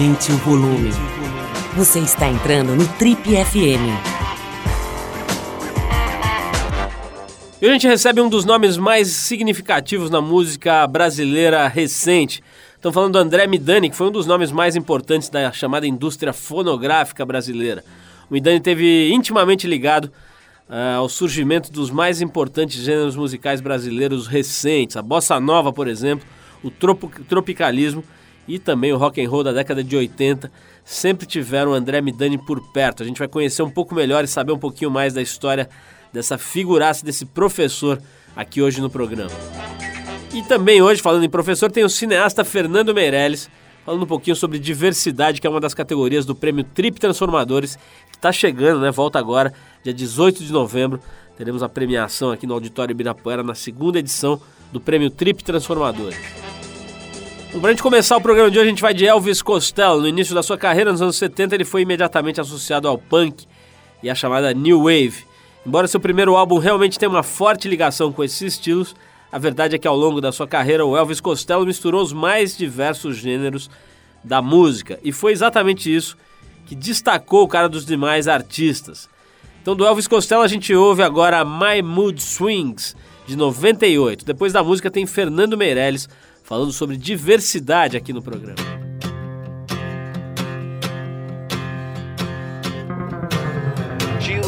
Aumente o volume. Você está entrando no Trip FM. E a gente recebe um dos nomes mais significativos na música brasileira recente. Estamos falando do André Midani, que foi um dos nomes mais importantes da chamada indústria fonográfica brasileira. O Midani teve intimamente ligado uh, ao surgimento dos mais importantes gêneros musicais brasileiros recentes, a bossa nova, por exemplo, o tropicalismo e também o rock and roll da década de 80 sempre tiveram André Midani por perto. A gente vai conhecer um pouco melhor e saber um pouquinho mais da história dessa figuraça, desse professor aqui hoje no programa. E também hoje, falando em professor, tem o cineasta Fernando Meirelles, falando um pouquinho sobre diversidade, que é uma das categorias do prêmio Trip Transformadores, que está chegando, né? Volta agora, dia 18 de novembro. Teremos a premiação aqui no Auditório Ibirapuera na segunda edição do prêmio Trip Transformadores. Para a gente começar o programa de hoje, a gente vai de Elvis Costello. No início da sua carreira, nos anos 70, ele foi imediatamente associado ao punk e à chamada New Wave. Embora seu primeiro álbum realmente tenha uma forte ligação com esses estilos, a verdade é que ao longo da sua carreira, o Elvis Costello misturou os mais diversos gêneros da música. E foi exatamente isso que destacou o cara dos demais artistas. Então, do Elvis Costello, a gente ouve agora My Mood Swings, de 98. Depois da música, tem Fernando Meirelles falando sobre diversidade aqui no programa. She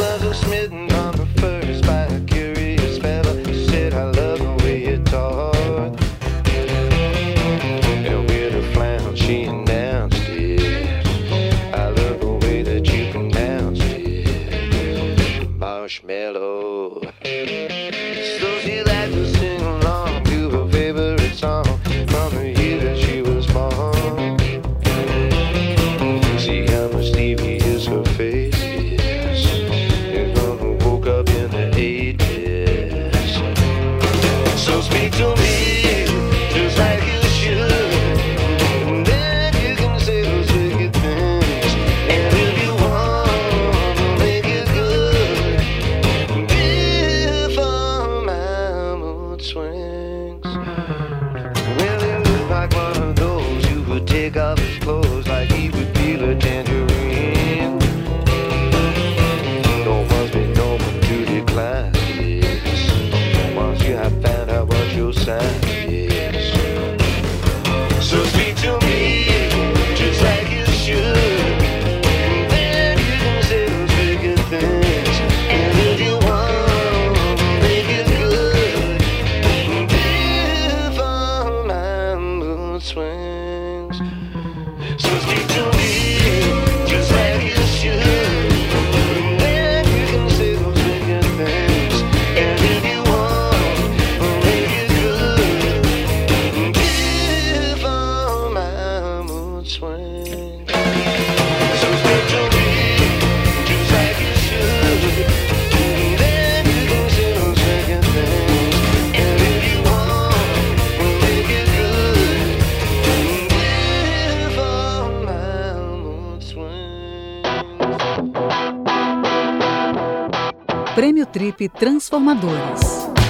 Prêmio Trip Transformadores.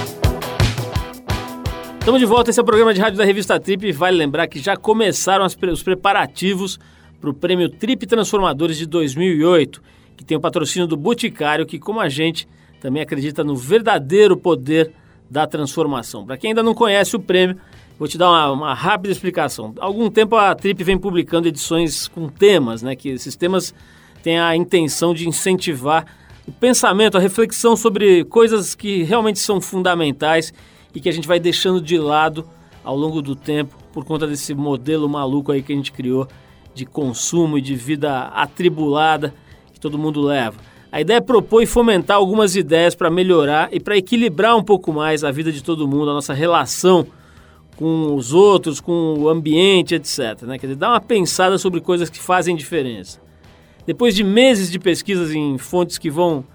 Estamos de volta, esse é o programa de rádio da revista Trip vale lembrar que já começaram os preparativos para o Prêmio Trip Transformadores de 2008, que tem o patrocínio do Boticário, que como a gente também acredita no verdadeiro poder da transformação. Para quem ainda não conhece o prêmio, vou te dar uma, uma, rápida explicação. Há algum tempo a Trip vem publicando edições com temas, né, que esses temas têm a intenção de incentivar o pensamento, a reflexão sobre coisas que realmente são fundamentais e que a gente vai deixando de lado ao longo do tempo por conta desse modelo maluco aí que a gente criou de consumo e de vida atribulada que todo mundo leva. A ideia é propor e fomentar algumas ideias para melhorar e para equilibrar um pouco mais a vida de todo mundo, a nossa relação com os outros, com o ambiente, etc. Né? Quer dizer, dar uma pensada sobre coisas que fazem diferença. Depois de meses de pesquisas em fontes que vão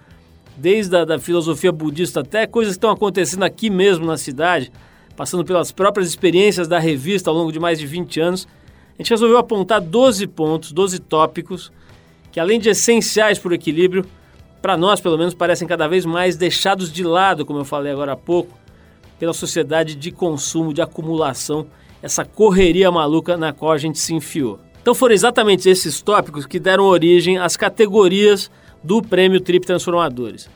desde a da filosofia budista até coisas que estão acontecendo aqui mesmo na cidade, passando pelas próprias experiências da revista ao longo de mais de 20 anos, a gente resolveu apontar 12 pontos, 12 tópicos, que além de essenciais para o equilíbrio, para nós pelo menos parecem cada vez mais deixados de lado, como eu falei agora há pouco, pela sociedade de consumo, de acumulação, essa correria maluca na qual a gente se enfiou. Então foram exatamente esses tópicos que deram origem às categorias do Prêmio Trip Transformadores.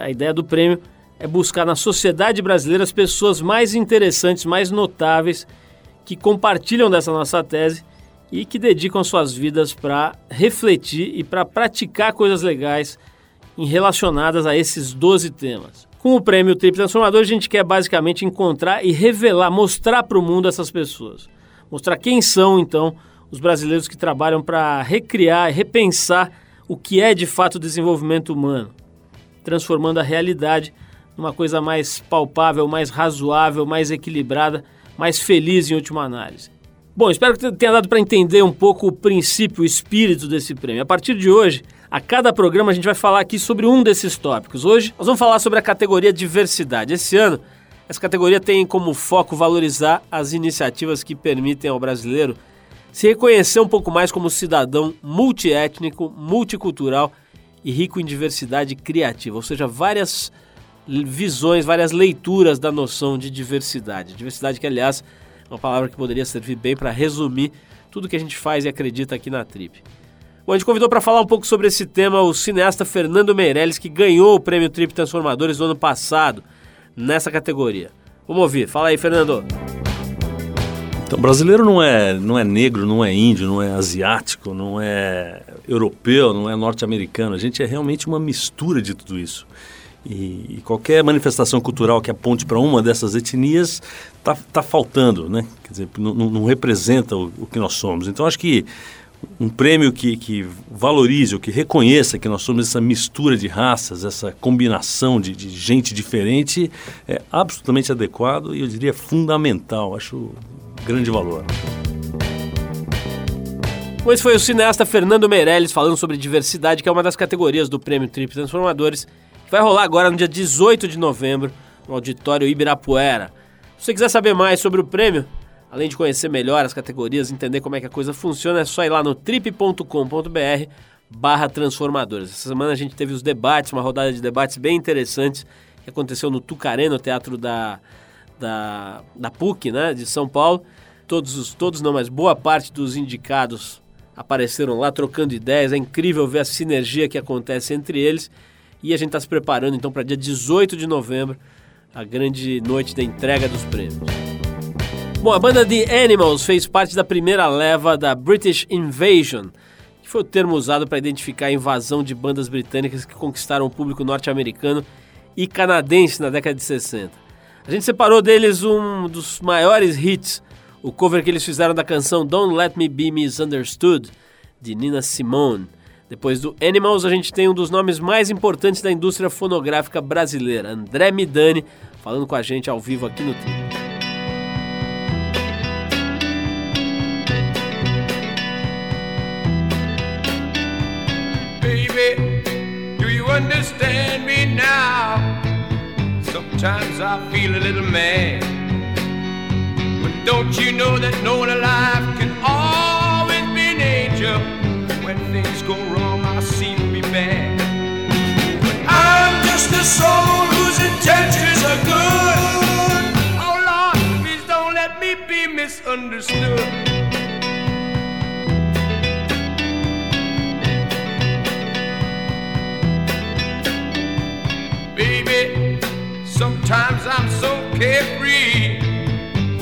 A ideia do prêmio é buscar na sociedade brasileira as pessoas mais interessantes, mais notáveis, que compartilham dessa nossa tese e que dedicam suas vidas para refletir e para praticar coisas legais em relacionadas a esses 12 temas. Com o prêmio Trip Transformador, a gente quer basicamente encontrar e revelar, mostrar para o mundo essas pessoas. Mostrar quem são, então, os brasileiros que trabalham para recriar e repensar o que é de fato desenvolvimento humano, transformando a realidade numa coisa mais palpável, mais razoável, mais equilibrada, mais feliz em última análise. Bom, espero que tenha dado para entender um pouco o princípio, o espírito desse prêmio. A partir de hoje, a cada programa a gente vai falar aqui sobre um desses tópicos. Hoje nós vamos falar sobre a categoria diversidade. Esse ano, essa categoria tem como foco valorizar as iniciativas que permitem ao brasileiro se reconhecer um pouco mais como cidadão multiétnico, multicultural e rico em diversidade criativa, ou seja, várias visões, várias leituras da noção de diversidade. Diversidade que, aliás, é uma palavra que poderia servir bem para resumir tudo que a gente faz e acredita aqui na Trip. Bom, a gente convidou para falar um pouco sobre esse tema o cineasta Fernando Meirelles, que ganhou o prêmio Trip Transformadores do ano passado nessa categoria. Vamos ouvir. Fala aí, Fernando. Então, brasileiro não é, não é negro, não é índio, não é asiático, não é europeu, não é norte-americano. A gente é realmente uma mistura de tudo isso. E, e qualquer manifestação cultural que aponte para uma dessas etnias está tá faltando, né? Quer dizer, não, não representa o, o, que nós somos. Então, acho que um prêmio que, que valorize ou que reconheça que nós somos essa mistura de raças, essa combinação de, de gente diferente, é absolutamente adequado e eu diria fundamental. Acho grande valor. Esse foi o cineasta Fernando Meirelles falando sobre diversidade, que é uma das categorias do Prêmio Trip Transformadores, que vai rolar agora no dia 18 de novembro, no Auditório Ibirapuera. Se você quiser saber mais sobre o prêmio, além de conhecer melhor as categorias, entender como é que a coisa funciona, é só ir lá no trip.com.br barra transformadores. Essa semana a gente teve os debates, uma rodada de debates bem interessantes que aconteceu no Tucaré, no Teatro da, da, da PUC, né, de São Paulo. Todos, os, todos não, mas boa parte dos indicados apareceram lá trocando ideias. É incrível ver a sinergia que acontece entre eles. E a gente está se preparando então para dia 18 de novembro, a grande noite da entrega dos prêmios. Bom, a banda The Animals fez parte da primeira leva da British Invasion, que foi o termo usado para identificar a invasão de bandas britânicas que conquistaram o público norte-americano e canadense na década de 60. A gente separou deles um dos maiores hits, o cover que eles fizeram da canção Don't Let Me Be Misunderstood, de Nina Simone. Depois do Animals, a gente tem um dos nomes mais importantes da indústria fonográfica brasileira, André Midani, falando com a gente ao vivo aqui no Trio. Sometimes I feel a little mad. Don't you know that no one alive can always be an angel? When things go wrong, I seem to be bad. But I'm just a soul whose intentions are good. Oh Lord, please don't let me be misunderstood. Baby, sometimes I'm so carefree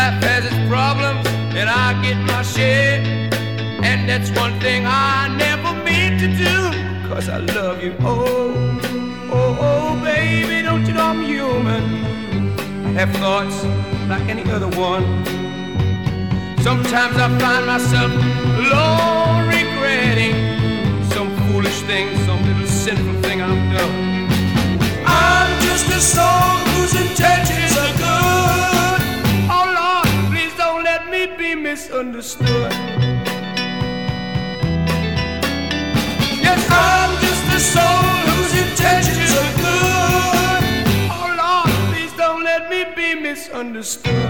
Life has its problems, and I get my share. And that's one thing I never mean to do, cause I love you. Oh, oh, oh, baby, don't you know I'm human? I have thoughts like any other one. Sometimes I find myself alone regretting some foolish thing, some little sinful thing I've done I'm just a soul whose intentions are good. Misunderstood. Yes, I'm just a soul whose intentions are good. Oh Lord, please don't let me be misunderstood.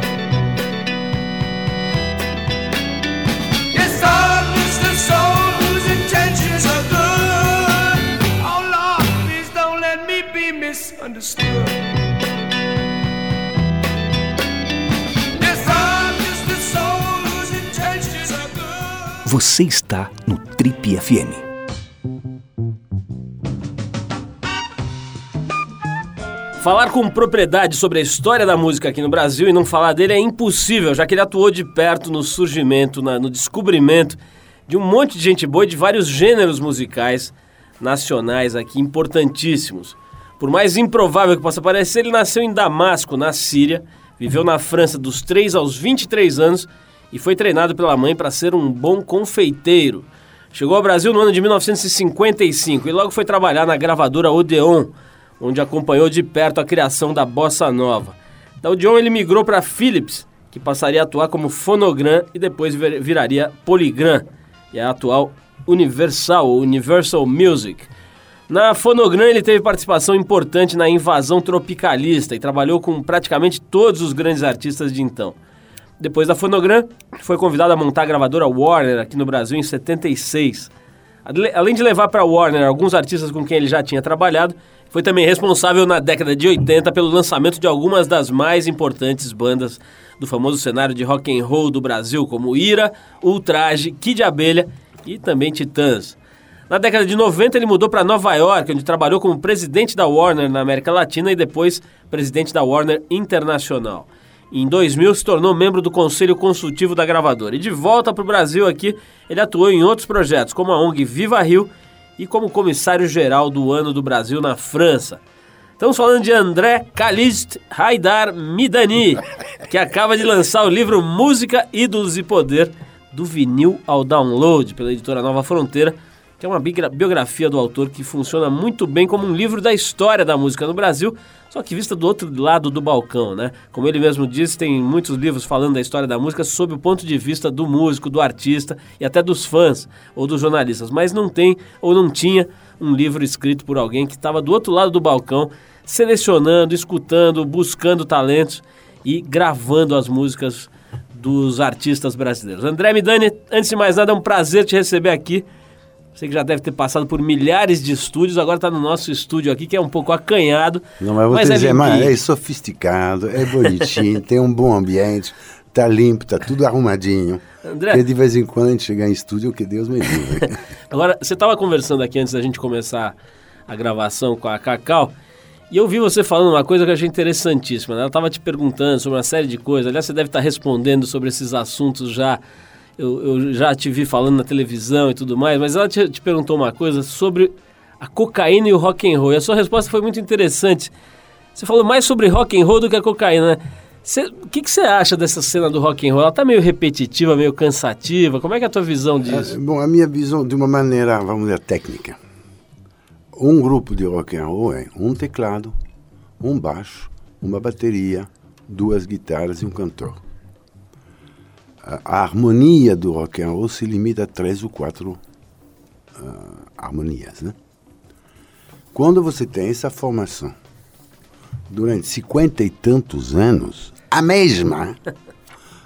Você está no Trip FM. Falar com propriedade sobre a história da música aqui no Brasil e não falar dele é impossível, já que ele atuou de perto no surgimento, na- no descobrimento de um monte de gente boa e de vários gêneros musicais nacionais aqui importantíssimos. Por mais improvável que possa parecer, ele nasceu em Damasco, na Síria, viveu na França dos 3 aos 23 anos e foi treinado pela mãe para ser um bom confeiteiro. Chegou ao Brasil no ano de 1955 e logo foi trabalhar na gravadora Odeon, onde acompanhou de perto a criação da bossa nova. Da Odeon ele migrou para Philips, que passaria a atuar como Fonogram e depois vir- viraria Polygram, e é a atual Universal, Universal Music. Na Fonogram ele teve participação importante na invasão tropicalista e trabalhou com praticamente todos os grandes artistas de então. Depois da Fonogram, foi convidado a montar a gravadora Warner aqui no Brasil em 76. Ale- Além de levar para Warner alguns artistas com quem ele já tinha trabalhado, foi também responsável na década de 80 pelo lançamento de algumas das mais importantes bandas do famoso cenário de rock and roll do Brasil, como Ira, Ultraje, Kid Abelha e também Titãs. Na década de 90 ele mudou para Nova York, onde trabalhou como presidente da Warner na América Latina e depois presidente da Warner Internacional. Em 2000 se tornou membro do conselho consultivo da gravadora. E de volta para o Brasil aqui, ele atuou em outros projetos, como a ONG Viva Rio e como comissário-geral do Ano do Brasil na França. Estamos falando de André Kalist Haidar Midani, que acaba de lançar o livro Música, Ídolos e Poder, do vinil ao download, pela editora Nova Fronteira, que é uma biografia do autor que funciona muito bem como um livro da história da música no Brasil, só que vista do outro lado do balcão, né? Como ele mesmo disse, tem muitos livros falando da história da música sob o ponto de vista do músico, do artista e até dos fãs ou dos jornalistas, mas não tem ou não tinha um livro escrito por alguém que estava do outro lado do balcão, selecionando, escutando, buscando talentos e gravando as músicas dos artistas brasileiros. André Midani, antes de mais nada, é um prazer te receber aqui. Você que já deve ter passado por milhares de estúdios, agora está no nosso estúdio aqui, que é um pouco acanhado. Não, mas vou te é dizer, mas é sofisticado, é bonitinho, tem um bom ambiente, tá limpo, tá tudo arrumadinho. André. Porque de vez em quando a gente chegar em estúdio, que Deus me livre. Agora, você estava conversando aqui antes da gente começar a gravação com a Cacau, e eu vi você falando uma coisa que eu achei interessantíssima. né? Ela estava te perguntando sobre uma série de coisas. Aliás, você deve estar respondendo sobre esses assuntos já. Eu, eu já te vi falando na televisão e tudo mais, mas ela te, te perguntou uma coisa sobre a cocaína e o rock and roll. E a sua resposta foi muito interessante. Você falou mais sobre rock and roll do que a cocaína, né? O que, que você acha dessa cena do rock and roll? Ela tá meio repetitiva, meio cansativa. Como é que é a tua visão disso? É, Bom, a minha visão, de uma maneira, vamos dizer, técnica. Um grupo de rock and roll é um teclado, um baixo, uma bateria, duas guitarras e um cantor. A, a harmonia do rock and roll se limita a três ou quatro ah, harmonias, né? Quando você tem essa formação durante cinquenta e tantos anos, a mesma,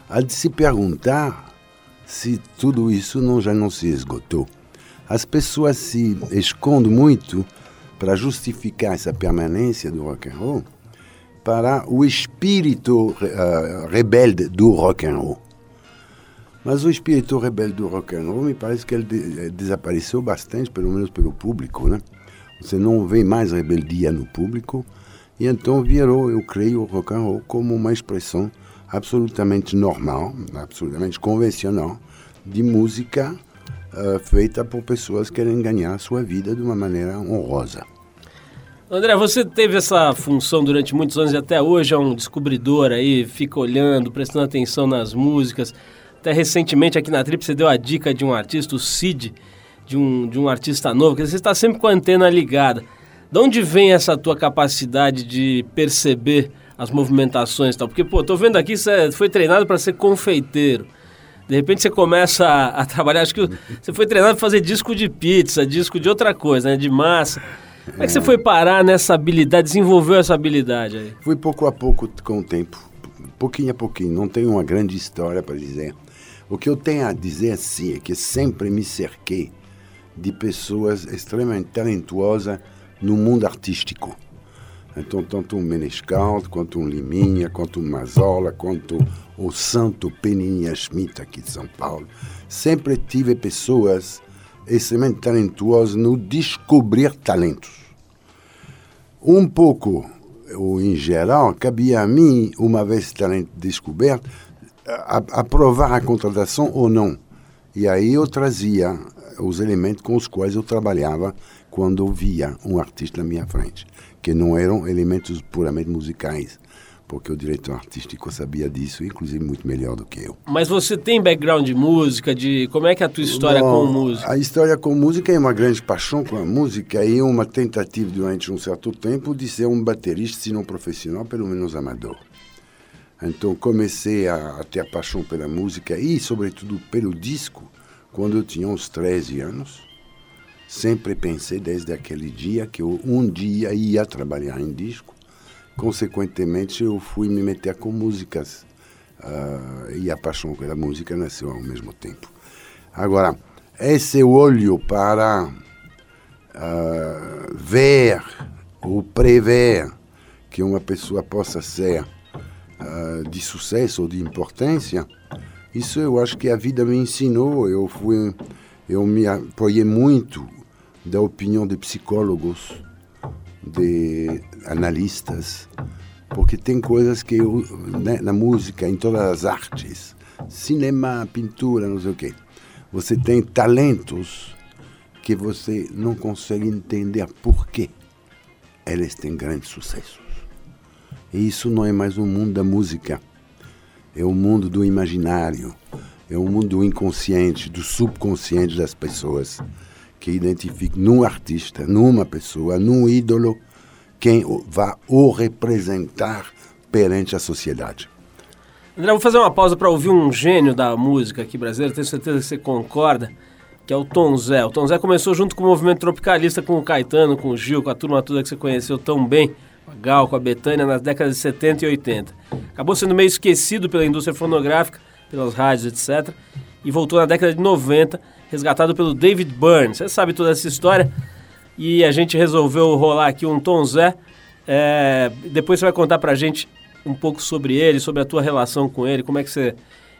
há de se perguntar se tudo isso não já não se esgotou. As pessoas se escondem muito para justificar essa permanência do rock and roll para o espírito eh, rebelde do rock and roll. Mas o espírito rebelde do rock and roll me parece que ele eh, desapareceu bastante, pelo menos pelo público, né? Você não vê mais rebeldia no público e então virou, eu creio, o rock and roll como uma expressão absolutamente normal, absolutamente convencional de música eh, feita por pessoas que querem ganhar sua vida de uma maneira honrosa. André, você teve essa função durante muitos anos e até hoje é um descobridor aí, fica olhando, prestando atenção nas músicas. Até recentemente aqui na Trip você deu a dica de um artista, o Cid, de um, de um artista novo, que você está sempre com a antena ligada. De onde vem essa tua capacidade de perceber as movimentações e tal? Porque, pô, tô vendo aqui, você foi treinado para ser confeiteiro. De repente você começa a, a trabalhar, acho que você foi treinado para fazer disco de pizza, disco de outra coisa, né? De massa. Como é que você foi parar nessa habilidade, desenvolveu essa habilidade aí? Fui pouco a pouco com o tempo, pouquinho a pouquinho. Não tenho uma grande história para dizer. O que eu tenho a dizer assim é que sempre me cerquei de pessoas extremamente talentuosas no mundo artístico. Então, tanto um Menescal, quanto um Liminha, quanto um Mazola, quanto o Santo Peninha Schmidt aqui de São Paulo. Sempre tive pessoas extremamente talentuosas no descobrir talentos. Um pouco, ou em geral, cabia a mim, uma vez talento descoberto, aprovar a contratação ou não. E aí eu trazia os elementos com os quais eu trabalhava quando eu via um artista na minha frente, que não eram elementos puramente musicais, porque o diretor artístico sabia disso, inclusive muito melhor do que eu. Mas você tem background de música, de como é que é a tua história Bom, com música? A história com música é uma grande paixão com a música e uma tentativa durante um certo tempo de ser um baterista, se não profissional, pelo menos amador. Então comecei a, a ter a paixão pela música e, sobretudo, pelo disco quando eu tinha uns 13 anos. Sempre pensei desde aquele dia que eu um dia ia trabalhar em disco. Consequentemente, eu fui me meter com músicas ah, e a paixão pela música nasceu ao mesmo tempo. Agora, esse olho para ah, ver ou prever que uma pessoa possa ser ah, de sucesso ou de importância, isso eu acho que a vida me ensinou. Eu fui, eu me apoiei muito da opinião de psicólogos, de analistas, porque tem coisas que eu, né, na música, em todas as artes, cinema, pintura, não sei o quê, você tem talentos que você não consegue entender por que eles têm grandes sucessos. E isso não é mais o mundo da música, é o mundo do imaginário, é o mundo do inconsciente, do subconsciente das pessoas, que identificam num artista, numa pessoa, num ídolo, quem vai o representar perante a sociedade. André, vou fazer uma pausa para ouvir um gênio da música aqui brasileira, tenho certeza que você concorda, que é o Tom Zé. O Tom Zé começou junto com o movimento tropicalista, com o Caetano, com o Gil, com a turma toda que você conheceu tão bem, Gal, com a Betânia, nas décadas de 70 e 80. Acabou sendo meio esquecido pela indústria fonográfica, pelas rádios, etc. E voltou na década de 90, resgatado pelo David Byrne. Você sabe toda essa história. E a gente resolveu rolar aqui um Tom Zé. É, depois você vai contar pra gente um pouco sobre ele, sobre a tua relação com ele, como é que você,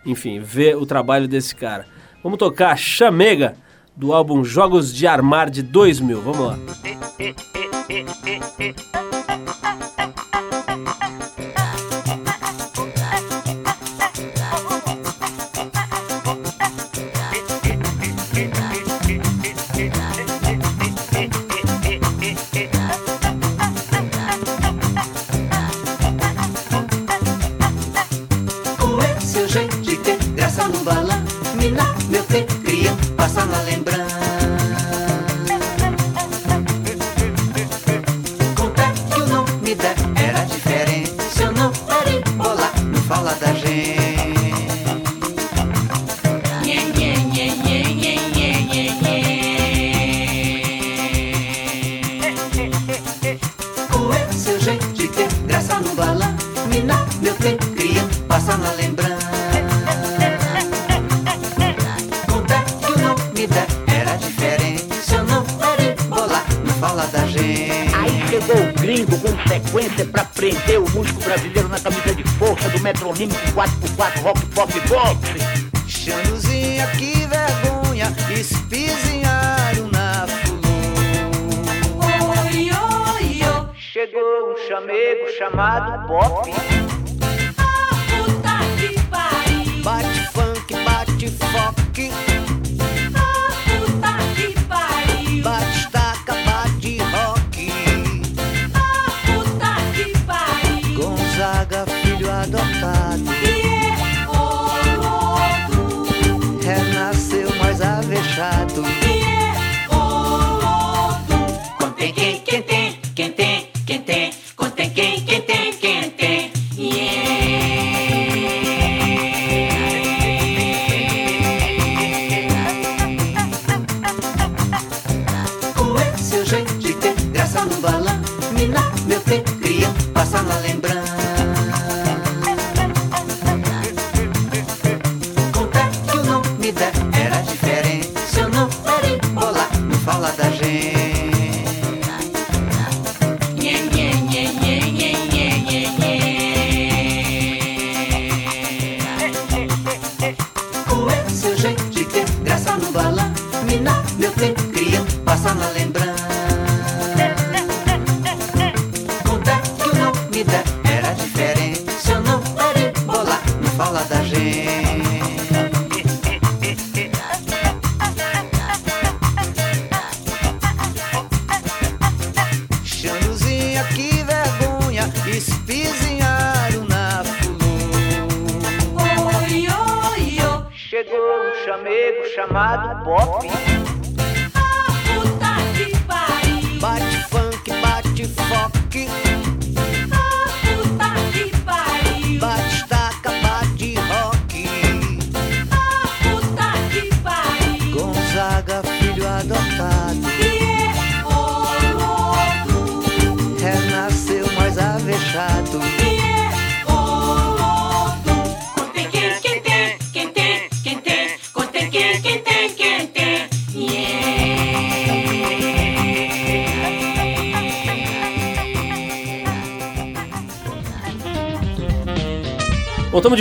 enfim, vê o trabalho desse cara. Vamos tocar Chamega, do álbum Jogos de Armar de 2000. Vamos lá. Cria, passa na lembrança quatro rock, pop e bom.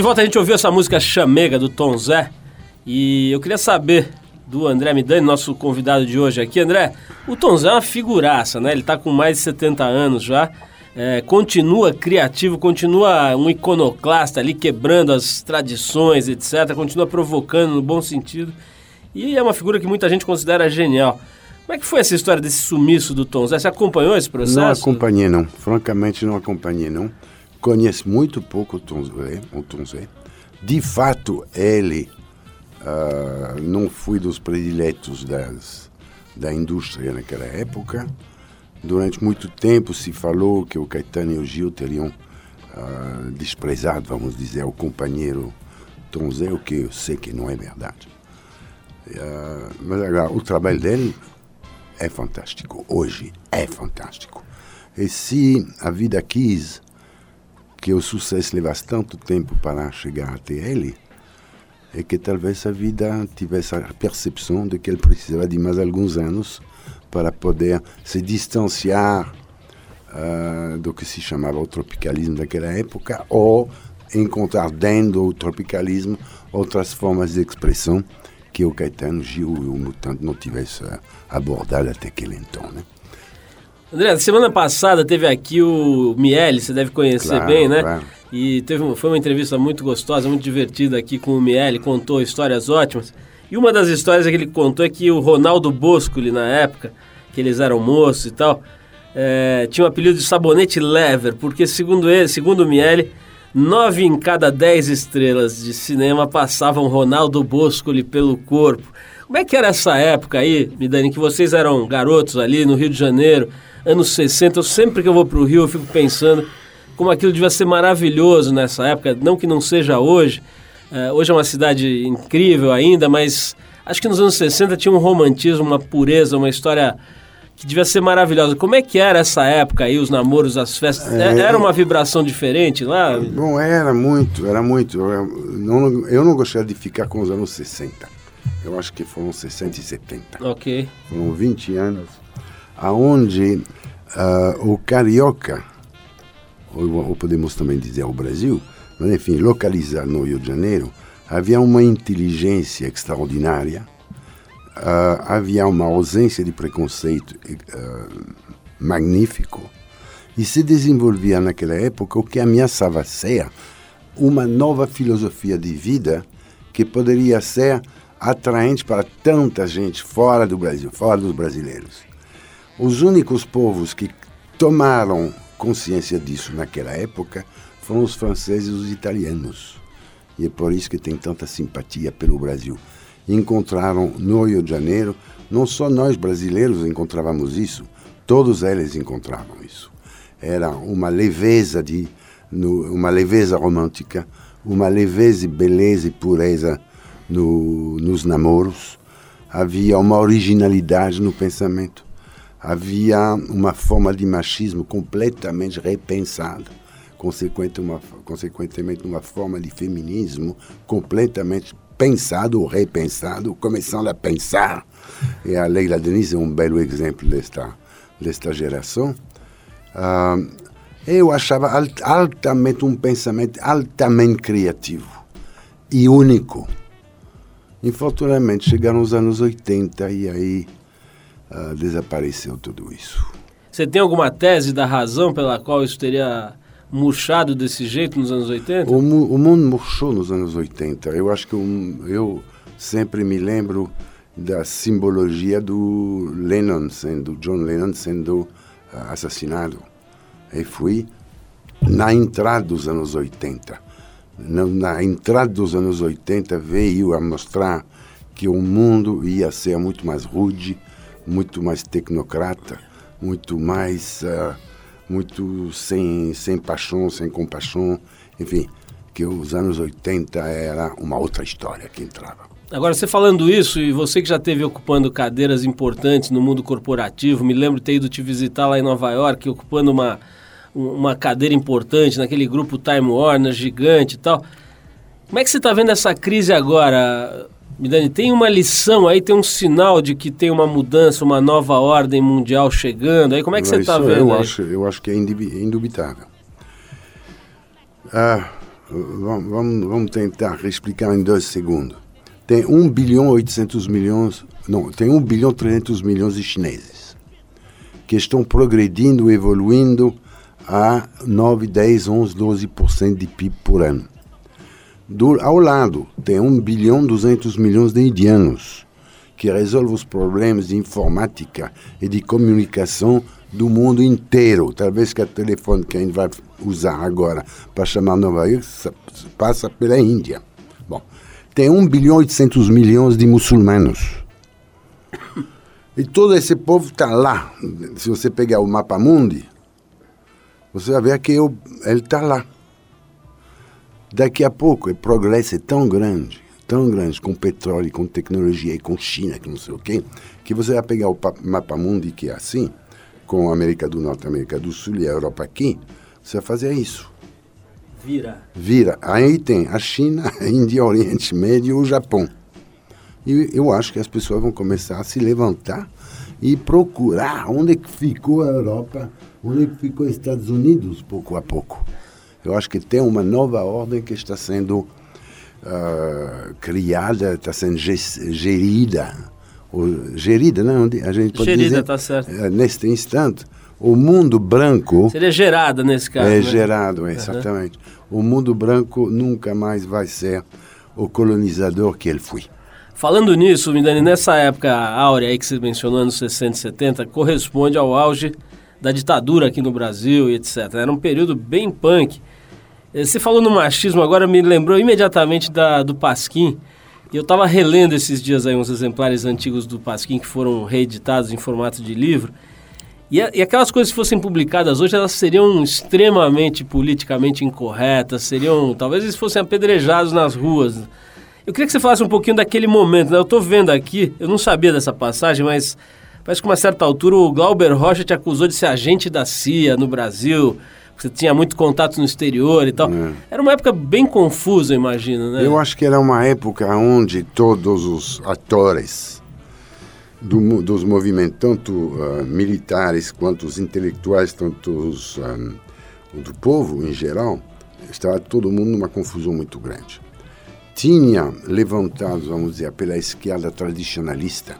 Volta, a gente ouviu essa música Chamega do Tom Zé. E eu queria saber do André Midani, nosso convidado de hoje aqui. André, o Tom Zé é uma figuraça, né? Ele está com mais de 70 anos já. É, continua criativo, continua um iconoclasta ali, quebrando as tradições, etc. Continua provocando no bom sentido. E é uma figura que muita gente considera genial. Como é que foi essa história desse sumiço do Tom Zé? Você acompanhou esse processo? Não acompanhei, não. Francamente, não acompanhei, não. Conheço muito pouco o Tom Zé. De fato, ele ah, não foi dos prediletos das, da indústria naquela época. Durante muito tempo se falou que o Caetano e o Gil teriam ah, desprezado, vamos dizer, o companheiro Tom Zé, o que eu sei que não é verdade. Ah, mas agora, o trabalho dele é fantástico. Hoje é fantástico. E se a vida quis que o sucesso levasse tanto tempo para chegar até ele, é que talvez a vida tivesse a percepção de que ele precisava de mais alguns anos para poder se distanciar ah, do que se chamava o tropicalismo daquela época ou encontrar dentro do tropicalismo outras formas de expressão que o Caetano Gil e o Mutante não tivessem abordado até aquele então, né? André, semana passada teve aqui o Miele, você deve conhecer Claro, bem, né? claro. E teve, um- foi uma entrevista muito gostosa, muito divertida aqui com o Miele, contou histórias ótimas. E uma das histórias que ele contou é que o Ronaldo Boscoli, na época, que eles eram moços e tal, eh, tinha o apelido de sabonete lever, porque segundo ele, segundo o Miele, nove em cada dez estrelas de cinema passavam Ronaldo Boscoli pelo corpo. Como é que era essa época aí, Midani, que vocês eram garotos ali no Rio de Janeiro, anos 60? Eu sempre que eu vou pro Rio eu fico pensando como aquilo devia ser maravilhoso nessa época, não que não seja hoje. Eh, hoje é uma cidade incrível ainda, mas acho que nos anos 60 tinha um romantismo, uma pureza, uma história que devia ser maravilhosa. Como é que era essa época aí, os namoros, as festas? É, era uma vibração diferente lá? Bom, era muito, era muito. Eu não, eu não gostaria de ficar com os anos 60. Eu acho que foram 60 e 70. Ok. Foram 20 anos, aonde ah, o carioca, ou, ou podemos também dizer o Brasil, mas enfim, localizado no Rio de Janeiro, havia uma inteligência extraordinária, ah, havia uma ausência de preconceito ah, magnífico, e se desenvolvia naquela época o que ameaçava ser uma nova filosofia de vida que poderia ser atraente para tanta gente fora do Brasil, fora dos brasileiros. Os únicos povos que tomaram consciência disso naquela época foram os franceses e os italianos. E é por isso que tem tanta simpatia pelo Brasil. Encontraram no Rio de Janeiro, não só nós brasileiros encontrávamos isso, todos eles encontravam isso. Era uma leveza de uma leveza romântica, uma leveza, beleza e pureza no, nos namoros. Havia uma originalidade no pensamento. Havia uma forma de machismo completamente repensada, consequente uma, consequentemente uma forma de feminismo completamente pensado ou repensado, começando a pensar. E a Leila Denise é um belo exemplo desta, desta geração. Ah, eu achava alt, altamente um pensamento altamente criativo e único. Infortunadamente, chegaram os anos 80 e aí ah, desapareceu tudo isso. Você tem alguma tese da razão pela qual isso teria murchado desse jeito nos anos 80? O, o mundo murchou nos anos 80. Eu acho que eu, eu sempre me lembro da simbologia do Lennon, sendo John Lennon sendo ah, assassinado. E fui na entrada dos anos 80. Na, na entrada dos anos 80 veio a mostrar que o mundo ia ser muito mais rude, muito mais tecnocrata, muito mais ah, muito sem sem paixão, sem compaixão, enfim, que os anos 80 era uma outra história que entrava. Agora, você falando isso, e você que já esteve ocupando cadeiras importantes no mundo corporativo, me lembro de ter ido te visitar lá em Nova York, ocupando uma, um- uma cadeira importante naquele grupo Time Warner gigante e tal. Como é que você está vendo essa crise agora, Midani? Tem uma lição aí, tem um sinal de que tem uma mudança, uma nova ordem mundial chegando. Aí como é que você está vendo? Eu aí? acho, eu acho que é indubi- indubitável. Ah, vamos, vamos, vamos tentar explicar em dois segundos. Tem 1 bilhão 800 milhões, não, tem 1 bilhão 300 milhões de chineses que estão progredindo, evoluindo a 9, 10, 11, 12% de PIB por ano. Do, ao lado, tem 1 bilhão 200 milhões de indianos que resolvem os problemas de informática e de comunicação do mundo inteiro. Talvez que o telefone que a gente vai usar agora para chamar Nova York sa- passa pela Índia. Bom, tem 1 bilhão 800 milhões de muçulmanos. E todo esse povo está lá. Se você pegar o mapa mundi, você vai ver que ele está lá. Daqui a pouco o progresso é tão grande, tão grande, com petróleo, com tecnologia e com China, que não sei o quê, que você vai pegar o pa- mapa mundi que é assim, com a América do Norte, a América do Sul e a Europa aqui, você vai fazer isso. Vira. Vira. Aí tem a China, a Índia, o Oriente Médio e o Japão. E eu acho que as pessoas vão começar a se levantar e procurar onde que ficou a Europa, onde que ficou os Estados Unidos, pouco a pouco. Eu acho que tem uma nova ordem que está sendo ah, criada, está sendo ge- gerida. Ou, gerida, não? A gente pode Gerida, dizer, tá certo. eh, neste instante, o mundo branco Seria gerada nesse caso. é né? gerado, exatamente. O mundo branco nunca mais vai ser o colonizador que ele foi. Falando nisso, Midani, nessa época áurea aí que você mencionou, anos 60 e 70, corresponde ao auge da ditadura aqui no Brasil e etc. Era um período bem punk. Eh, Você falou no machismo, agora me lembrou imediatamente da, do Pasquim. Eu estava relendo esses dias aí uns exemplares antigos do Pasquim que foram reeditados em formato de livro. E, e aquelas coisas que fossem publicadas hoje, elas seriam extremamente politicamente incorretas, seriam, talvez eles fossem apedrejados nas ruas. Eu queria que você falasse um pouquinho daquele momento, né? Eu estou vendo aqui, eu não sabia dessa passagem, mas parece que uma certa altura o Glauber Rocha te acusou de ser agente da CIA no Brasil, você tinha muito contato no exterior e tal. Era uma época bem confusa, imagino, né? Eu acho que era uma época onde todos os atores do dos movimentos, tanto ah, militares quanto os intelectuais, tanto os, ah, do povo em geral, estava todo mundo numa confusão muito grande. Tinha levantado, vamos dizer, pela esquerda tradicionalista,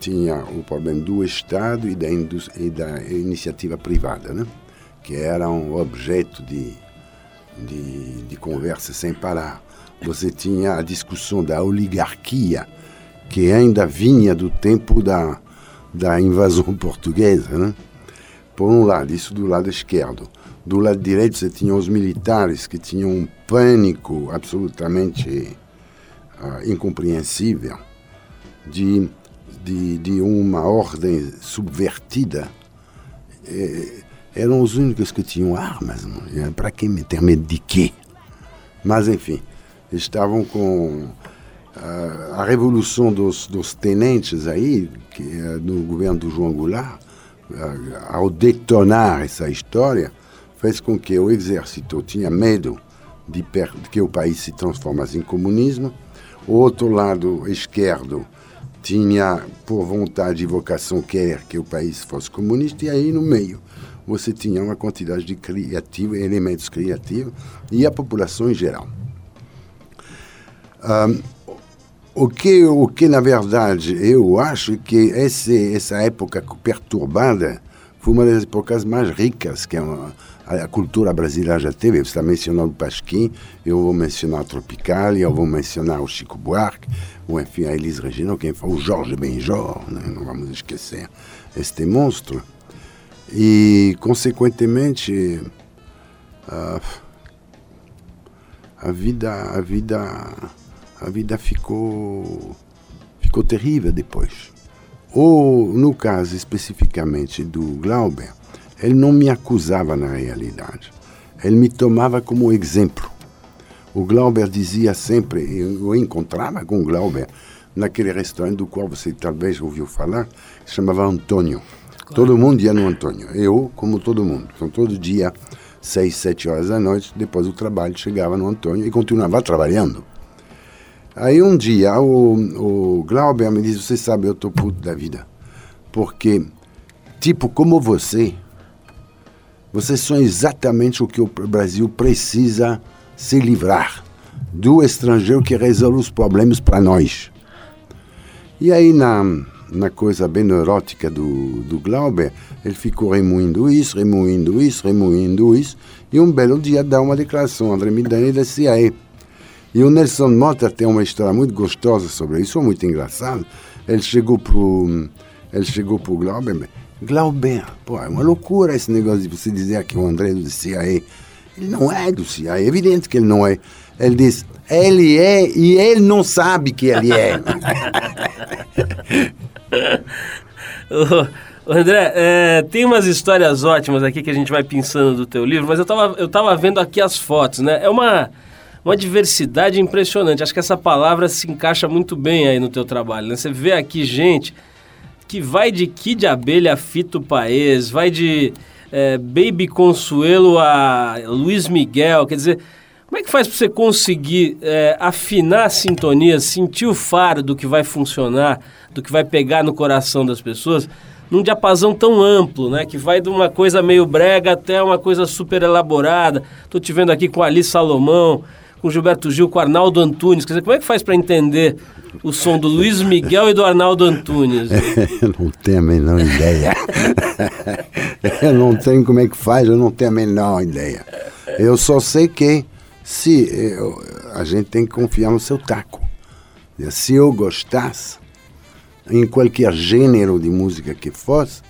tinha o problema do Estado e da, e da iniciativa privada, né? Que era um objeto de, de, de conversa sem parar. Você tinha a discussão da oligarquia, que ainda vinha do tempo da, da invasão portuguesa. Né? Por um lado, isso do lado esquerdo. Do lado direito, você tinha os militares que tinham um pânico absolutamente ah, incompreensível de, de, de uma ordem subvertida. Eh, eram os únicos que tinham armas. Para que meter medo de quê? Mas, enfim, estavam com ah, a revolução dos, dos tenentes aí, que, no governo do João Goulart, ah, ao detonar essa história, fez com que o exército tinha medo de que o país se transformasse em comunismo. O outro lado esquerdo tinha por vontade e vocação querer que o país fosse comunista, e aí no meio você tinha uma quantidade de criativo, elementos criativos e a população em geral. Ahm, o que, o que, na verdade, eu acho que esse, essa época perturbada foi uma das épocas mais ricas que a, cultura brasileira já teve. Você está mencionando o Pasquim, eu vou mencionar a Tropicália, eu vou mencionar o Chico Buarque, ou enfim, a Elis Regina, quem foi o Jorge Benjor, né? não vamos esquecer este monstro. E, consequentemente, a, a vida, a vida, a vida ficou, ficou terrível depois. Ou, no caso especificamente do Glauber, ele não me acusava na realidade. Ele me tomava como exemplo. O Glauber dizia sempre, eu encontrava com o Glauber naquele restaurante do qual você talvez ouviu falar, que se chamava Antônio. Todo mundo ia no Antônio. Eu, como todo mundo. Então, todo dia, seis, sete horas da noite, depois do trabalho, chegava no Antônio e continuava trabalhando. Aí um dia o, o Glauber me disse, você sabe, eu tô puto da vida. Porque, tipo, como você, vocês são exatamente o que o Brasil precisa se livrar. Do estrangeiro que resolve os problemas para nós. E aí, na, na coisa bem neurótica do, do Glauber, ele ficou remoendo isso, remoendo isso, remoendo isso, e um belo dia dá uma declaração, André Midani da CIA. E o Nelson Mota tem uma história muito gostosa sobre isso, muito engraçada. Ele chegou pro, ele chegou pro Glauber, Glauber, pô, é uma loucura esse negócio de você dizer que o André é do CIA. Ele não é do CIA, é evidente que ele não é. Ele diz, ele é e ele não sabe que ele é. Ô, André, é, tem umas histórias ótimas aqui que a gente vai pensando do teu livro, mas eu tava, eu tava vendo aqui as fotos, né? É uma, uma diversidade impressionante. Acho que essa palavra se encaixa muito bem aí no teu trabalho, né? Você vê aqui gente que vai de Kid Abelha a Fito Paes, vai de é, Baby Consuelo a Luiz Miguel, quer dizer... Como é que faz para você conseguir é, afinar a sintonia, sentir o faro do que vai funcionar, do que vai pegar no coração das pessoas, num diapasão tão amplo, né? Que vai de uma coisa meio brega até uma coisa super elaborada. Estou te vendo aqui com Ali Salomão, com Gilberto Gil, com Arnaldo Antunes. Quer dizer, como é que faz para entender o som do Luiz Miguel e do Arnaldo Antunes? eu não tenho a menor ideia. eu não tenho como é que faz, eu não tenho a menor ideia. Eu só sei que se eu, a gente tem que confiar no seu taco. Se eu gostasse, em qualquer gênero de música que fosse,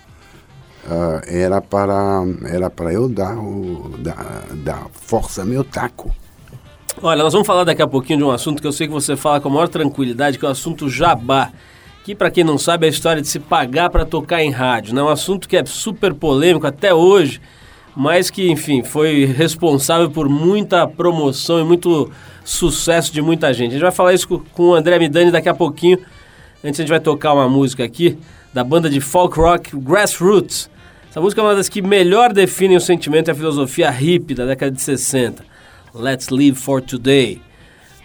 uh, era para era para eu dar, o, força ao meu taco. Olha, nós vamos falar daqui a pouquinho de um assunto que eu sei que você fala com a maior tranquilidade, que é o assunto jabá. Que, para quem não sabe, é a história de se pagar para tocar em rádio. Né? Um assunto que é super polêmico até hoje mas que, enfim, foi responsável por muita promoção e muito sucesso de muita gente. A gente vai falar isso com o André Midani daqui a pouquinho. Antes a gente vai tocar uma música aqui da banda de folk rock Grassroots. Essa música é uma das que melhor definem o sentimento e a filosofia hippie da década de 60. Let's Live for Today.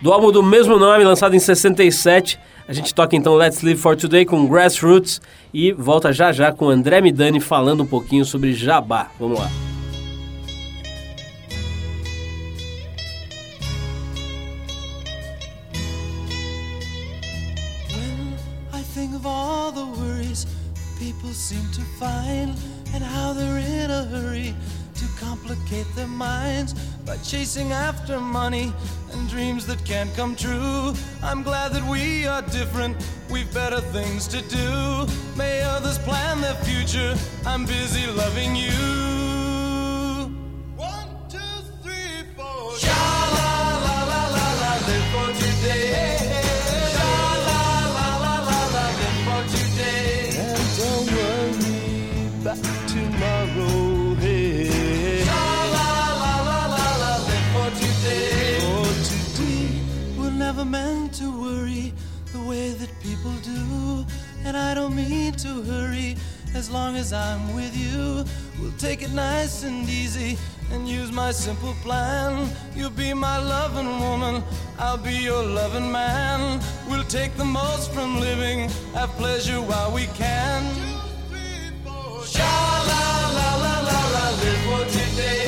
Do álbum do mesmo nome, lançado em 67, a gente toca então Let's Live for Today com Grassroots e volta já já com André Midani falando um pouquinho sobre jabá. Vamos lá. People seem to find and how they're in a hurry to complicate their minds by chasing after money and dreams that can't come true. I'm glad that we are different, we've better things to do. May others plan their future, I'm busy loving you. And I don't mean to hurry As long as I'm with you, we'll take it nice and easy and use my simple plan. You'll be my loving woman, I'll be your loving man. We'll take the most from living, have pleasure while we can. Sha la la la la la, live for today.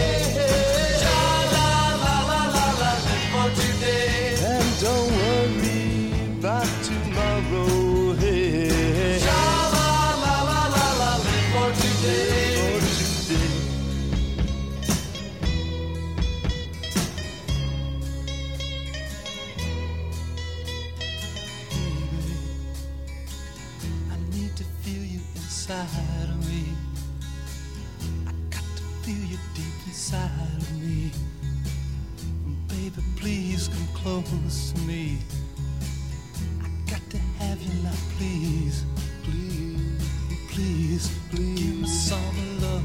Feel you deep inside of me. Baby, please come close to me. I got to have you now, please. Please, please, please. Give me some love.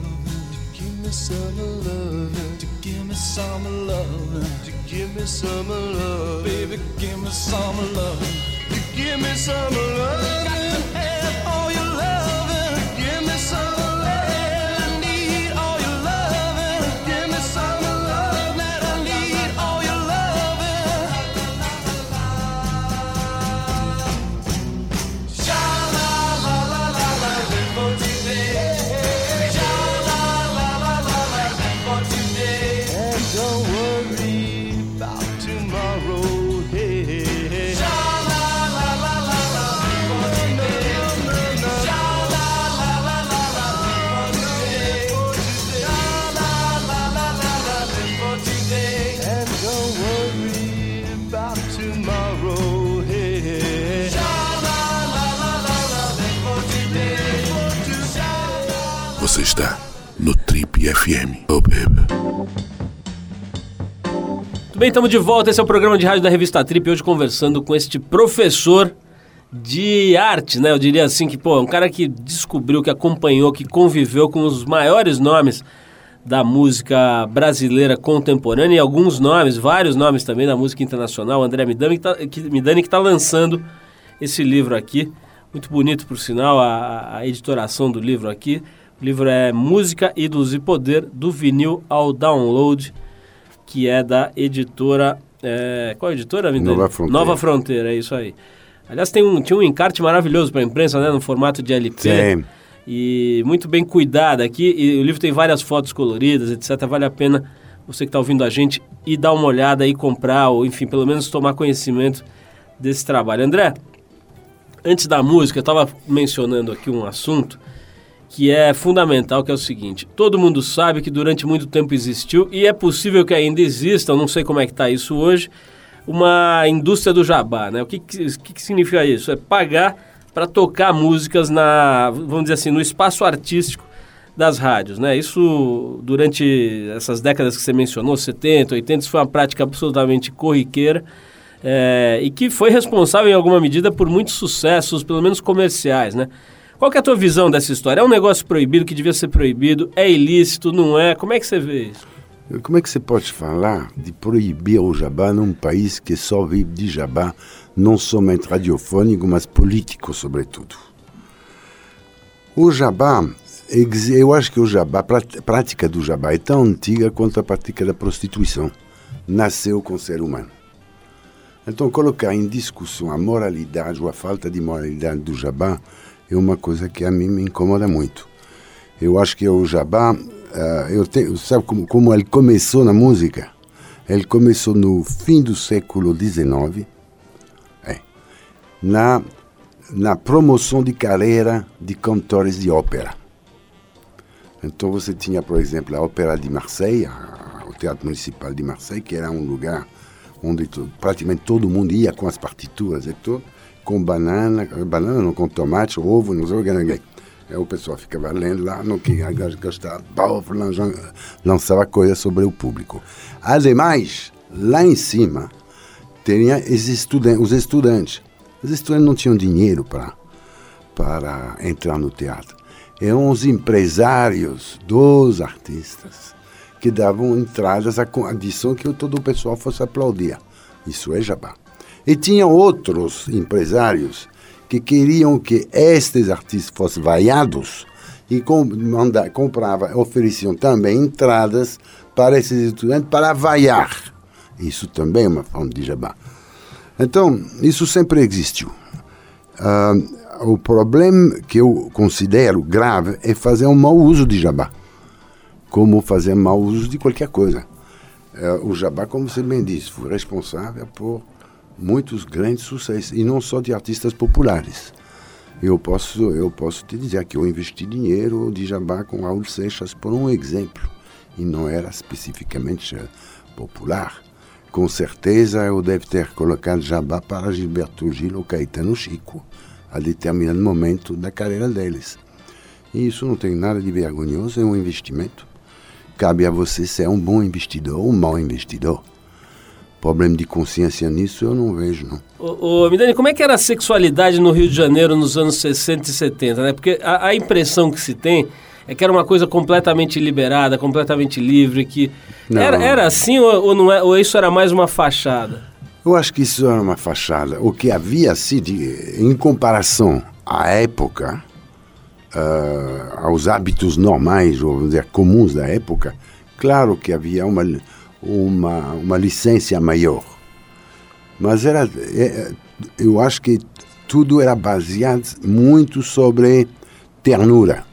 Give me some love. To give me some love. To give me some love. Baby, give me some love. To give me some love. FM. Oh, baby. Muito bem, estamos de volta. Esse é o programa de rádio da revista Trip. Hoje conversando com este professor de arte, né? Eu diria assim que, pô, um cara que descobriu, que acompanhou, que conviveu com os maiores nomes da música brasileira contemporânea e alguns nomes, vários nomes também da música internacional. André Midani, que tá, está lançando esse livro aqui. Muito bonito, por sinal, a, a editoração do livro aqui. O livro é Música, Ídolos e Poder, do vinil ao download que é da editora. é, qual é a editora, Vidani? Nova Fronteira. Nova Fronteira, é isso aí. Aliás, tem um, tinha um encarte maravilhoso para a imprensa, né? No formato de LP. Tem. E muito bem cuidado aqui. E o livro tem várias fotos coloridas, etc. Vale a pena você que está ouvindo a gente ir dar uma olhada e comprar, ou enfim, pelo menos tomar conhecimento desse trabalho. André, antes da música, eu estava mencionando aqui um assunto que é fundamental, que é o seguinte: todo mundo sabe que durante muito tempo existiu e é possível que ainda exista, não sei como é que está isso hoje, uma indústria do jabá, né? O que, que, que significa isso? É pagar para tocar músicas na, vamos dizer assim, no espaço artístico das rádios, né? Isso durante essas décadas que você mencionou, 70, 80, isso foi uma prática absolutamente corriqueira é, e que foi responsável em alguma medida por muitos sucessos, pelo menos comerciais, né? Qual que é a tua visão dessa história? É um negócio proibido que devia ser proibido? É ilícito? Não é? Como é que você vê isso? Como é que você pode falar de proibir o jabá num país que só vive de jabá, não somente radiofônico, mas político, sobretudo? O jabá, eu acho que o jabá, a prática do jabá é tão antiga quanto a prática da prostituição. Nasceu com o ser humano. Então, colocar em discussão a moralidade ou a falta de moralidade do jabá é uma coisa que a mim me incomoda muito. Eu acho que o jabá, ah, eu tenho, sabe como, como ele começou na música? Ele começou no fim do século XIX, é, na, na promoção de carreira de cantores de ópera. Então você tinha, por exemplo, a Ópera de Marseille, o Teatro Municipal de Marseille, que era um lugar onde praticamente todo mundo ia com as partituras e tudo, com banana, banana não, com tomate, ovo, não sei o que, ninguém. Aí o pessoal ficava lendo lá, gastar, pau, lança- lançava coisas sobre o público. Ademais, lá em cima, tinha os estudantes. Os estudantes não tinham dinheiro para para entrar no teatro. Eram os empresários dos artistas que davam entradas à condição que todo o pessoal fosse aplaudir. Isso é jabá. E tinha outros empresários que queriam que estes artistas fossem vaiados e com, manda, comprava, ofereciam também entradas para esses estudantes para vaiar. Isso também é uma forma de jabá. Então, isso sempre existiu. Ah, o problema que eu considero grave é fazer um mau uso de jabá, como fazer mau uso de qualquer coisa. Eh, o jabá, como você bem disse, foi responsável por muitos grandes sucessos, e não só de artistas populares. Eu posso, eu posso te dizer que eu investi dinheiro de jabá com Raul Seixas por um exemplo, e não era especificamente popular. Com certeza eu devo ter colocado jabá para Gilberto Gil ou Caetano Chico, a determinado momento da carreira deles. E isso não tem nada de vergonhoso, é um investimento. Cabe a você ser um bom investidor ou um mau investidor. Problema de consciência nisso eu não vejo, não. Ô, ô, Midani, como é que era a sexualidade no Rio de Janeiro nos anos 60 e 70, né? Porque a, a impressão que se tem é que era uma coisa completamente liberada, completamente livre, que... Não. Era, era assim ou, ou não é, ou isso era mais uma fachada? Eu acho que isso era uma fachada. O que havia assim, de, em comparação à época, ah, aos hábitos normais, ou dizer, comuns da época, claro que havia uma, uma, uma licença maior. Mas era, é, eu acho que tudo era baseado muito sobre ternura,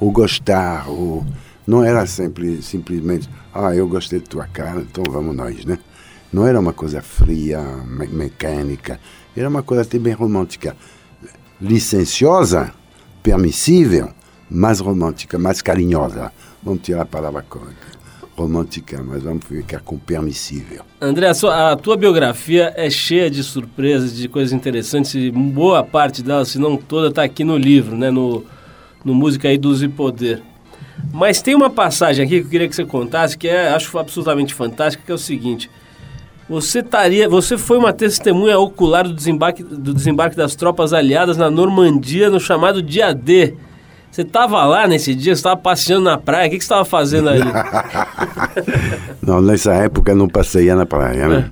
o gostar, o, não era sempre, simplesmente, ah, eu gostei de tua cara, então vamos nós, né? Não era uma coisa fria, me- mecânica, era uma coisa até bem romântica. Licenciosa, permissível, mais romântica, mais carinhosa. Vamos tirar a palavra co- romântica, mas vamos ficar com permissível. André, a, sua- a tua biografia é cheia de surpresas, de coisas interessantes, e boa parte dela, se não toda, está aqui no livro, né? No, no Música Luz e Poder. Mas tem uma passagem aqui que eu queria que você contasse, que é, acho absolutamente fantástica, que é o seguinte. Você, taria, você foi uma testemunha ocular do desembarque, do desembarque das tropas aliadas na Normandia, no chamado Dia D. Você estava lá nesse dia, você estava passeando na praia, o que, que você estava fazendo ali? Não, nessa época não passeia na praia, né?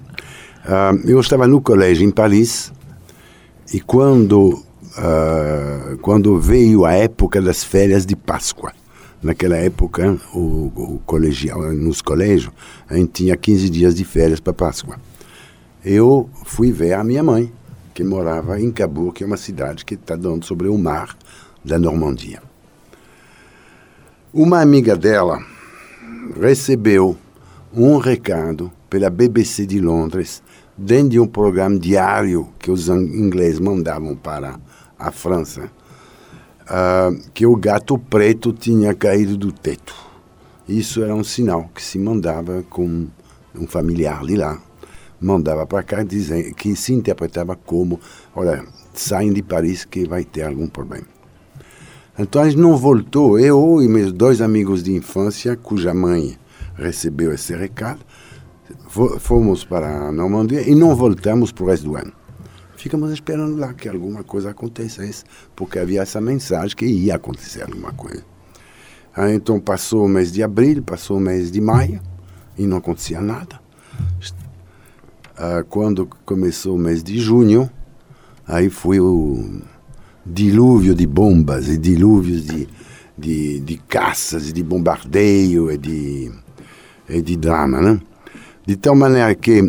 Ah, eu estava no colégio em Paris e quando, ah, quando veio a época das férias de Páscoa, naquela época o, o colegial, nos colégios a gente tinha 15 dias de férias para Páscoa. Eu fui ver a minha mãe, que morava em Cabourg, que é uma cidade que está dando sobre o mar da Normandia. Uma amiga dela recebeu um recado pela BBC de Londres, dentro de um programa diário que os ingleses mandavam para a França, ah, que o gato preto tinha caído do teto. Isso era um sinal que se mandava com um familiar de lá, mandava para cá dizendo que se interpretava como, olha, saem de Paris que vai ter algum problema. Então a gente não voltou, eu e meus dois amigos de infância, cuja mãe recebeu esse recado, fo- fomos para a Normandia e não voltamos para o resto do ano. Ficamos esperando lá que alguma coisa acontecesse, porque havia essa mensagem que ia acontecer alguma coisa. Aí, então passou o mês de abril, passou o mês de maio e não acontecia nada. Ah, quando começou o mês de junho, aí foi o dilúvio de bombas e dilúvios de, de, de caças, e de bombardeio e de, e de drama, né? De tal maneira que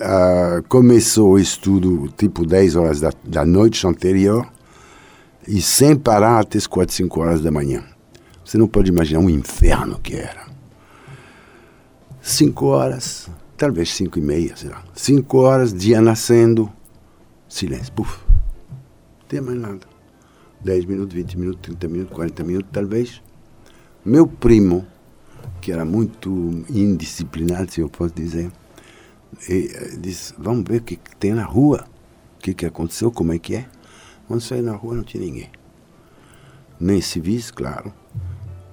ah, começou o estudo tipo 10 horas da, da noite anterior e sem parar até as 4, 5 horas da manhã. Você não pode imaginar um inferno que era. 5 horas, talvez 5 e meia, sei lá. 5 horas, dia nascendo, silêncio, puf. Tem mais nada. 10 minutos, 20 minutos, 30 minutos, 40 minutos, talvez. Meu primo, que era muito indisciplinado, se eu posso dizer, eh, disse, vamos ver o que, tem na rua, o que, que aconteceu, como é que é. Quando saí na rua não tinha ninguém. Nem civis, claro,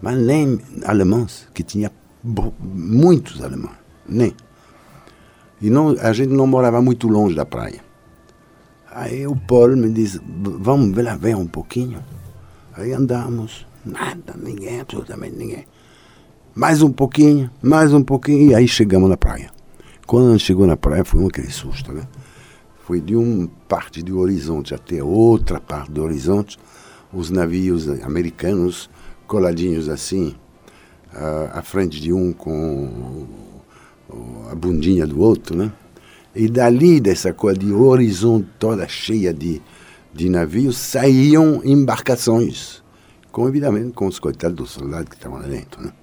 mas nem alemães, que tinha muitos alemães, nem. E não, a gente não morava muito longe da praia. Aí o Paulo me disse, "V- vamos lá ver um pouquinho. Aí andamos, nada, ninguém, absolutamente ninguém. Mais um pouquinho, mais um pouquinho, e aí chegamos na praia. Quando a gente chegou na praia, foi um aquele susto, né? Foi de uma parte do horizonte até outra parte do horizonte, os navios americanos coladinhos assim, ah, à frente de um com a bundinha do outro, né? E dali, dessa coisa de horizonte toda cheia de, de navios, saíam embarcações, com, evidamente, com os coitados dos soldados que estavam lá dentro, né?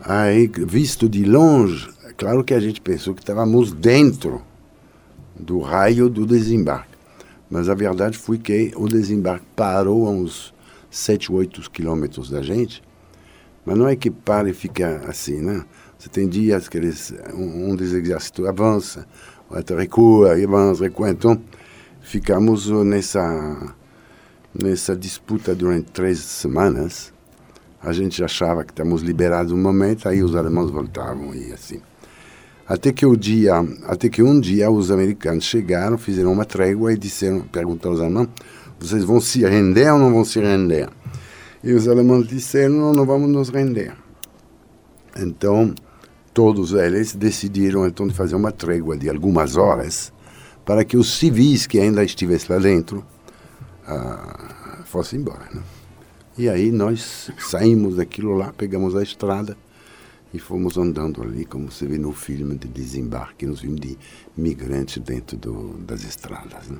Aí, visto de longe, é claro que a gente pensou que estávamos dentro do raio do desembarque. Mas a verdade foi que o desembarque parou a uns 7, 8 quilômetros da gente. Mas não é que para e fica assim, né? Você tem dias que eles, um, um dos exércitos avança, o outro recua, avança, recua. Então, ficamos nessa, nessa disputa durante três semanas. A gente achava que estávamos liberados um momento, aí os alemães voltavam e assim. Até que o dia, até que um dia os americanos chegaram, fizeram uma trégua e disseram, perguntaram aos alemães, vocês vão se render ou não vão se render? E os alemães disseram, não, não vamos nos render. Então, todos eles decidiram então de fazer uma trégua de algumas horas para que os civis que ainda estivessem lá dentro ah, fossem embora. Né? E aí nós saímos daquilo lá, pegamos a estrada e fomos andando ali, como se vê no filme de desembarque, nos filmes de migrantes dentro do, das estradas. Né?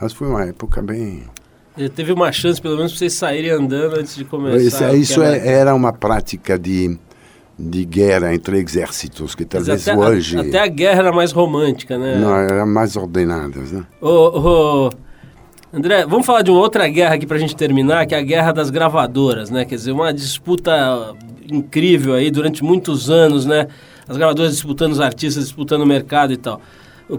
Mas foi uma época bem... Ele teve uma chance, pelo menos, para vocês saírem andando antes de começar. Isso, o isso que é- era uma prática de, de guerra entre exércitos, que talvez até, hoje até a guerra era mais romântica, né? não eram mais ordenadas. Né? Ô, ô, André, vamos falar de uma outra guerra aqui pra gente terminar, que é a guerra das gravadoras, né? Quer dizer, uma disputa incrível aí durante muitos anos, né? As gravadoras disputando os artistas, disputando o mercado e tal.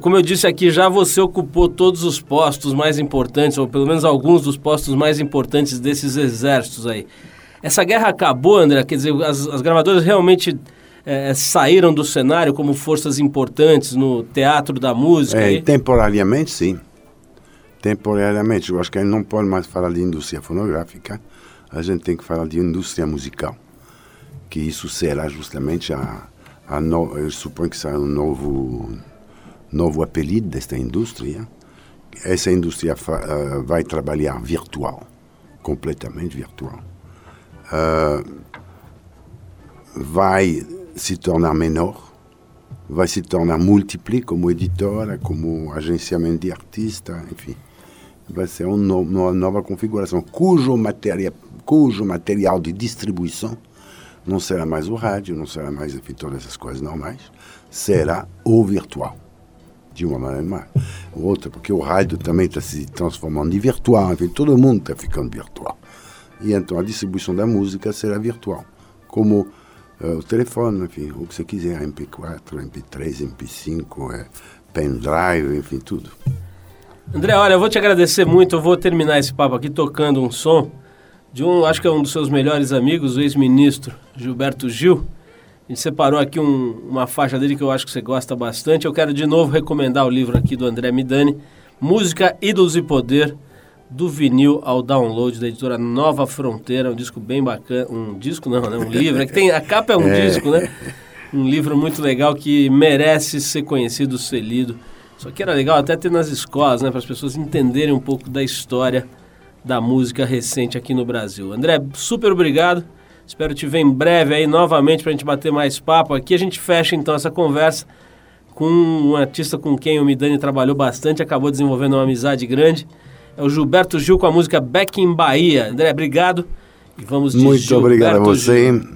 Como eu disse aqui, já você ocupou todos os postos mais importantes, ou pelo menos alguns dos postos mais importantes desses exércitos aí. Essa guerra acabou, André? Quer dizer, as, as gravadoras realmente eh, saíram do cenário como forças importantes no teatro da música? É, aí? temporariamente, sim. Temporariamente. Eu acho que a gente não pode mais falar de indústria fonográfica, a gente tem que falar de indústria musical. Que isso será justamente a. a no, eu suponho que será um novo, novo apelido desta indústria. Essa indústria fa, ah, vai trabalhar virtual, completamente virtual. Ah, vai se tornar menor, vai se tornar múltipla como editora, como agenciamento de artista, enfim. Vai ser um uma nova configuração, cujo, materia, cujo material de distribuição não será mais o rádio, não será mais enfim, todas essas coisas normais, será o virtual, de uma maneira mais. Outra, porque o rádio também está se transformando em virtual, enfim, todo mundo está ficando virtual. E então a distribuição da música será virtual, como eh, o telefone, enfim, o que você quiser, MP4, MP3, MP5, eh, pendrive, enfim, tudo. André, olha, eu vou te agradecer muito. Eu vou terminar esse papo aqui tocando um som de um, acho que é um dos seus melhores amigos, o ex-ministro Gilberto Gil. A gente separou aqui um- uma faixa dele que eu acho que você gosta bastante. Eu quero de novo recomendar o livro aqui do André Midani, Música, Ídolos e Poder, do vinil ao download da editora Nova Fronteira, um disco bem bacana, um disco não, né? Um livro, é que tem, a capa é um É. disco, né? Um livro muito legal que merece ser conhecido, ser lido. Só que era legal até ter nas escolas, né? Para as pessoas entenderem um pouco da história da música recente aqui no Brasil. André, super obrigado. Espero te ver em breve aí novamente para a gente bater mais papo. Aqui a gente fecha então essa conversa com um artista com quem o Midani trabalhou bastante, acabou desenvolvendo uma amizade grande. É o Gilberto Gil com a música Back in Bahia. André, obrigado. E vamos de Muito obrigado a Gilberto você Gil.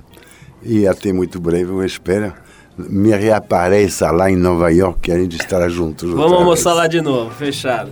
e até muito breve, eu espero. Me reapareça lá em Nova York que a gente estará juntos. Vamos almoçar vez. lá de novo, fechado.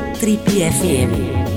Trip FM.